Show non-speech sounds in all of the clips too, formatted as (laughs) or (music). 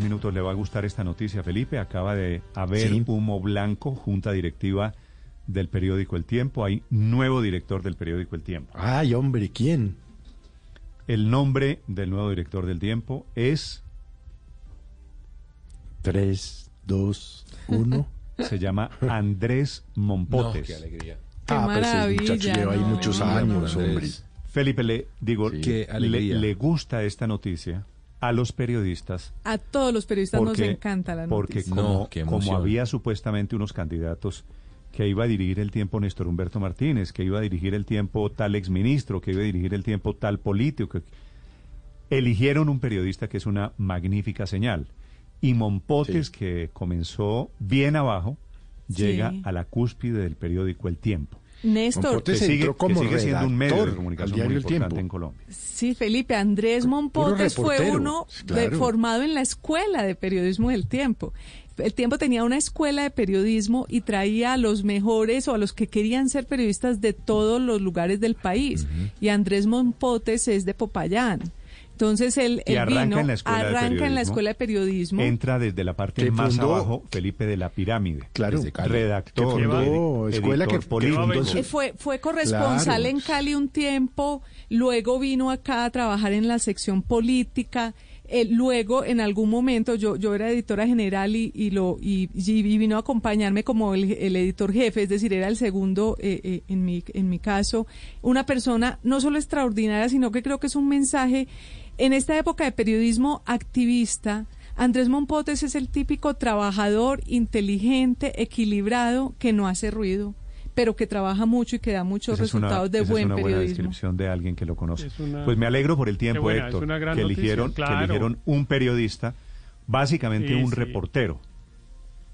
minutos le va a gustar esta noticia, Felipe. Acaba de haber humo blanco, junta directiva del periódico El Tiempo. Hay nuevo director del periódico El Tiempo. Ay, hombre, ¿quién? El nombre del nuevo director del Tiempo es... 3, 2, 1. Se llama Andrés Mompotes. qué alegría. Qué ah, pues el muchacho lleva ahí muchos no, años, hombre. Felipe, le digo, le gusta esta noticia a los periodistas A todos los periodistas nos porque, encanta la porque noticia. como, No, qué como había supuestamente unos candidatos que iba a dirigir el tiempo Néstor Humberto Martínez, que iba a dirigir el tiempo tal exministro, que iba a dirigir el tiempo tal político, que- eligieron un periodista que es una magnífica señal. Y Mompotes, Sí. que comenzó bien abajo, llega Sí. a la cúspide del periódico El Tiempo. Néstor, sigue, entró como que sigue siendo un medio de comunicación diario muy El importante Tiempo. en Colombia. sí, Felipe, Andrés Mompotes fue uno de- formado en la Escuela de Periodismo del Tiempo. El Tiempo tenía una escuela de periodismo y traía a los mejores o a los que querían ser periodistas de todos los lugares del país. Y Andrés Mompotes es de Popayán. Entonces él, Y él arranca vino, en la escuela de arranca en la periodismo. escuela de periodismo. Entra desde la parte más fundó- abajo, Felipe de la pirámide. Claro. Cali. redactor, Que fundó escuela que- fundó Eh, fue, fue corresponsal Claro. en Cali un tiempo, luego vino acá a trabajar en la sección política, eh, luego en algún momento yo, yo era editora general y, y lo y, vino a acompañarme como el, el editor jefe, es decir, era el segundo eh, eh, en, mi, en mi caso, una persona no solo extraordinaria, sino que creo que es un mensaje en esta época de periodismo activista. Andrés Mompotes es el típico trabajador inteligente, equilibrado, que no hace ruido, pero que trabaja mucho y que da muchos Esa es una- resultados de esa es buen una buena periodismo. descripción de alguien que lo conoce. Es una- Pues me alegro por el tiempo, buena, Héctor, es una gran que noticia, eligieron, que claro. eligieron un periodista, básicamente Sí, un sí. reportero.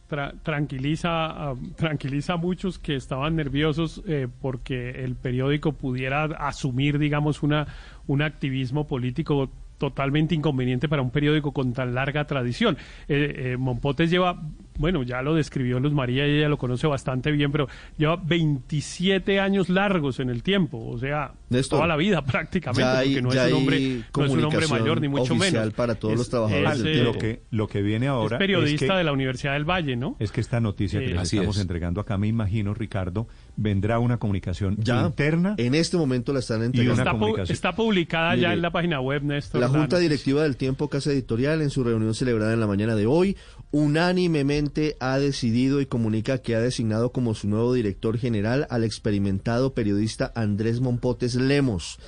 Tra- tranquiliza, a, tranquiliza a muchos que estaban nerviosos eh, porque el periódico pudiera asumir, digamos, una, un activismo político totalmente inconveniente para un periódico con tan larga tradición. Eh, eh, Mompotes lleva, bueno, ya lo describió Luz María y ella lo conoce bastante bien, pero lleva 27 años largos en el tiempo, o sea, Néstor, toda la vida (laughs) prácticamente, ya hay- porque no ya es un hombre, no es un hombre comunicación mayor ni mucho oficial menos. para todos Es- los trabajadores es, del eh, Lo que, lo que viene ahora es periodista es que, de la Universidad del Valle, ¿no? es que esta noticia que les estamos es. entregando acá, me imagino, Ricardo, vendrá una comunicación Ya, interna. en este momento la están una entregando. Está, comunicación. está publicada ya en la página web, Néstor. La Junta. Directiva del Tiempo Casa Editorial, en su reunión celebrada en la mañana de hoy, unánimemente ha decidido y comunica que ha designado como su nuevo director general al experimentado periodista Andrés Mompotes Lemos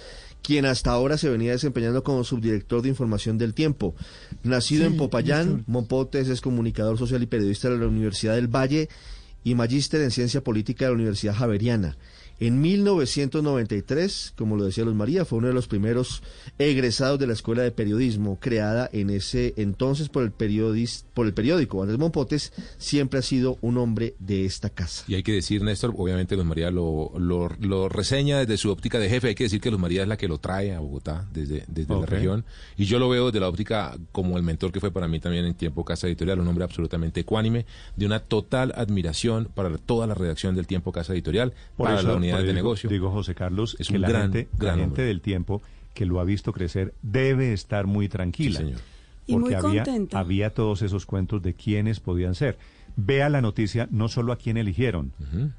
quien hasta ahora se venía desempeñando como subdirector de información del tiempo. Nacido en Popayán, Mompotes es comunicador social y periodista de la Universidad del Valle y magíster en ciencia política de la Universidad Javeriana. En 1993, como lo decía Luz María, fue uno de los primeros egresados de la Escuela de Periodismo, creada en ese entonces por el, periodis- por el periódico. Andrés Mompotes siempre ha sido un hombre de esta casa. Y hay que decir, Néstor, obviamente Luz María lo, lo, lo reseña desde su óptica de jefe. Hay que decir que Luz María es la que lo trae a Bogotá desde, desde la región. Y yo lo veo desde la óptica como el mentor que fue para mí también en tiempo Casa Editorial, un hombre absolutamente ecuánime, de una total admiración para toda la redacción del tiempo Casa Editorial, Por para eso, la de digo- negocio. Digo, José Carlos, Es que un la gran, gente, la gente del tiempo que lo ha visto crecer debe estar muy tranquila. Sí, señor. Y Porque muy había, contenta. había todos esos cuentos de quiénes podían ser. Vea la noticia no solo a quién eligieron,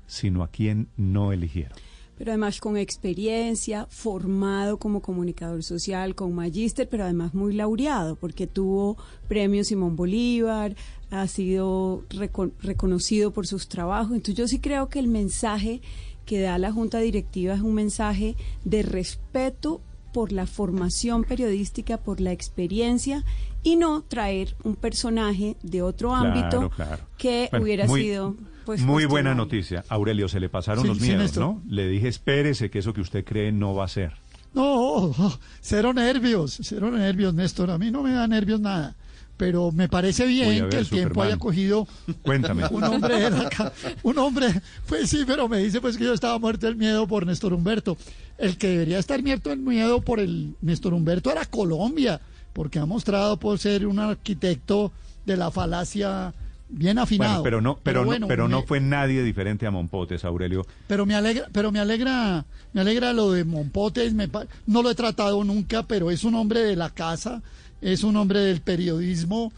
sino a quién no eligieron. Pero además con experiencia, formado como comunicador social, con magíster, pero además muy laureado, porque tuvo premio Simón Bolívar, ha sido reco- reconocido por sus trabajos. Entonces yo sí creo que el mensaje que da la Junta Directiva es un mensaje de respeto por la formación periodística, por la experiencia y no traer un personaje de otro Claro, ámbito claro. que Bueno, hubiera muy- sido pues Muy buena noticia. Aurelio, se le pasaron Sí, los miedos. ¿no? Le dije, espérese que eso que usted cree no va a ser. No, (laughs) cero nervios, cero nervios, Néstor. A mí no me da nervios nada. Pero me parece bien ver, que el tiempo haya cogido Cuéntame. un hombre de la un hombre, pues sí, pero me dice pues que yo estaba muerto del miedo por Néstor Humberto. El que debería estar muerto del miedo por el Néstor Humberto era Colombia, porque ha mostrado por ser un arquitecto de la falacia bien afinado. Bueno, pero no, pero, bueno, no, pero no fue nadie diferente a Mompotes, Aurelio. pero me alegra, pero me alegra, me alegra lo de Mompotes, me no lo he tratado nunca, pero es un hombre de la casa, es un hombre del periodismo,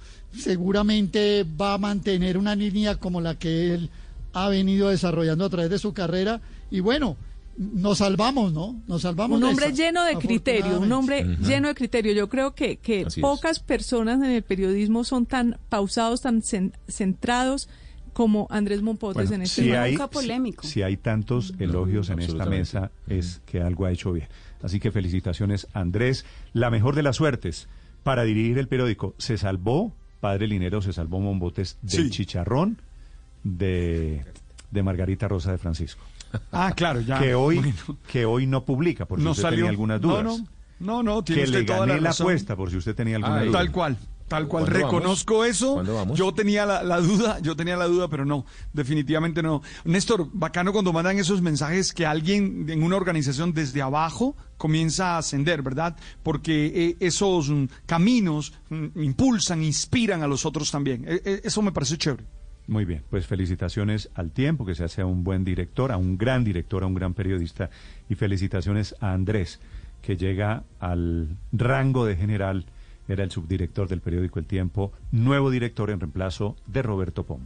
seguramente va a mantener una línea como la que él ha venido desarrollando a través de su carrera y bueno, nos salvamos, ¿no? Nos salvamos. un de hombre esa, lleno de criterio, un hombre lleno de criterio. Yo creo que, que Así es. pocas personas en el periodismo son tan pausados, tan cen- centrados como Andrés Mompotes Bueno, en este si hay, nunca polémico. si hay tantos elogios en esta mesa, es que algo ha hecho bien. Así que felicitaciones, Andrés. La mejor de las suertes para dirigir el periódico. Se salvó, padre Linero, se salvó Mombotes del Sí. chicharrón de, de Margarita Rosa de Francisco. Ah, claro, ya. que, hoy, Bueno, que hoy no publica, por si no usted salió. tenía algunas dudas. No, no, no, no, tiene que usted le toda gané la apuesta, por si usted tenía alguna Ay. duda. Tal cual, tal cual. ¿Cuándo Reconozco vamos? eso. Yo tenía la, la duda, yo tenía la duda, pero no, definitivamente no. Néstor, bacano cuando mandan esos mensajes que alguien en una organización desde abajo comienza a ascender, ¿verdad? Porque eh, esos mm, caminos mm, impulsan, inspiran a los otros también. Eh, eh, eso me parece chévere. Muy bien, pues felicitaciones al tiempo, que se hace a un buen director, a un gran director, a un gran periodista, y felicitaciones a Andrés, que llega al rango de general, era el subdirector del periódico El Tiempo, nuevo director en reemplazo de Roberto Pom.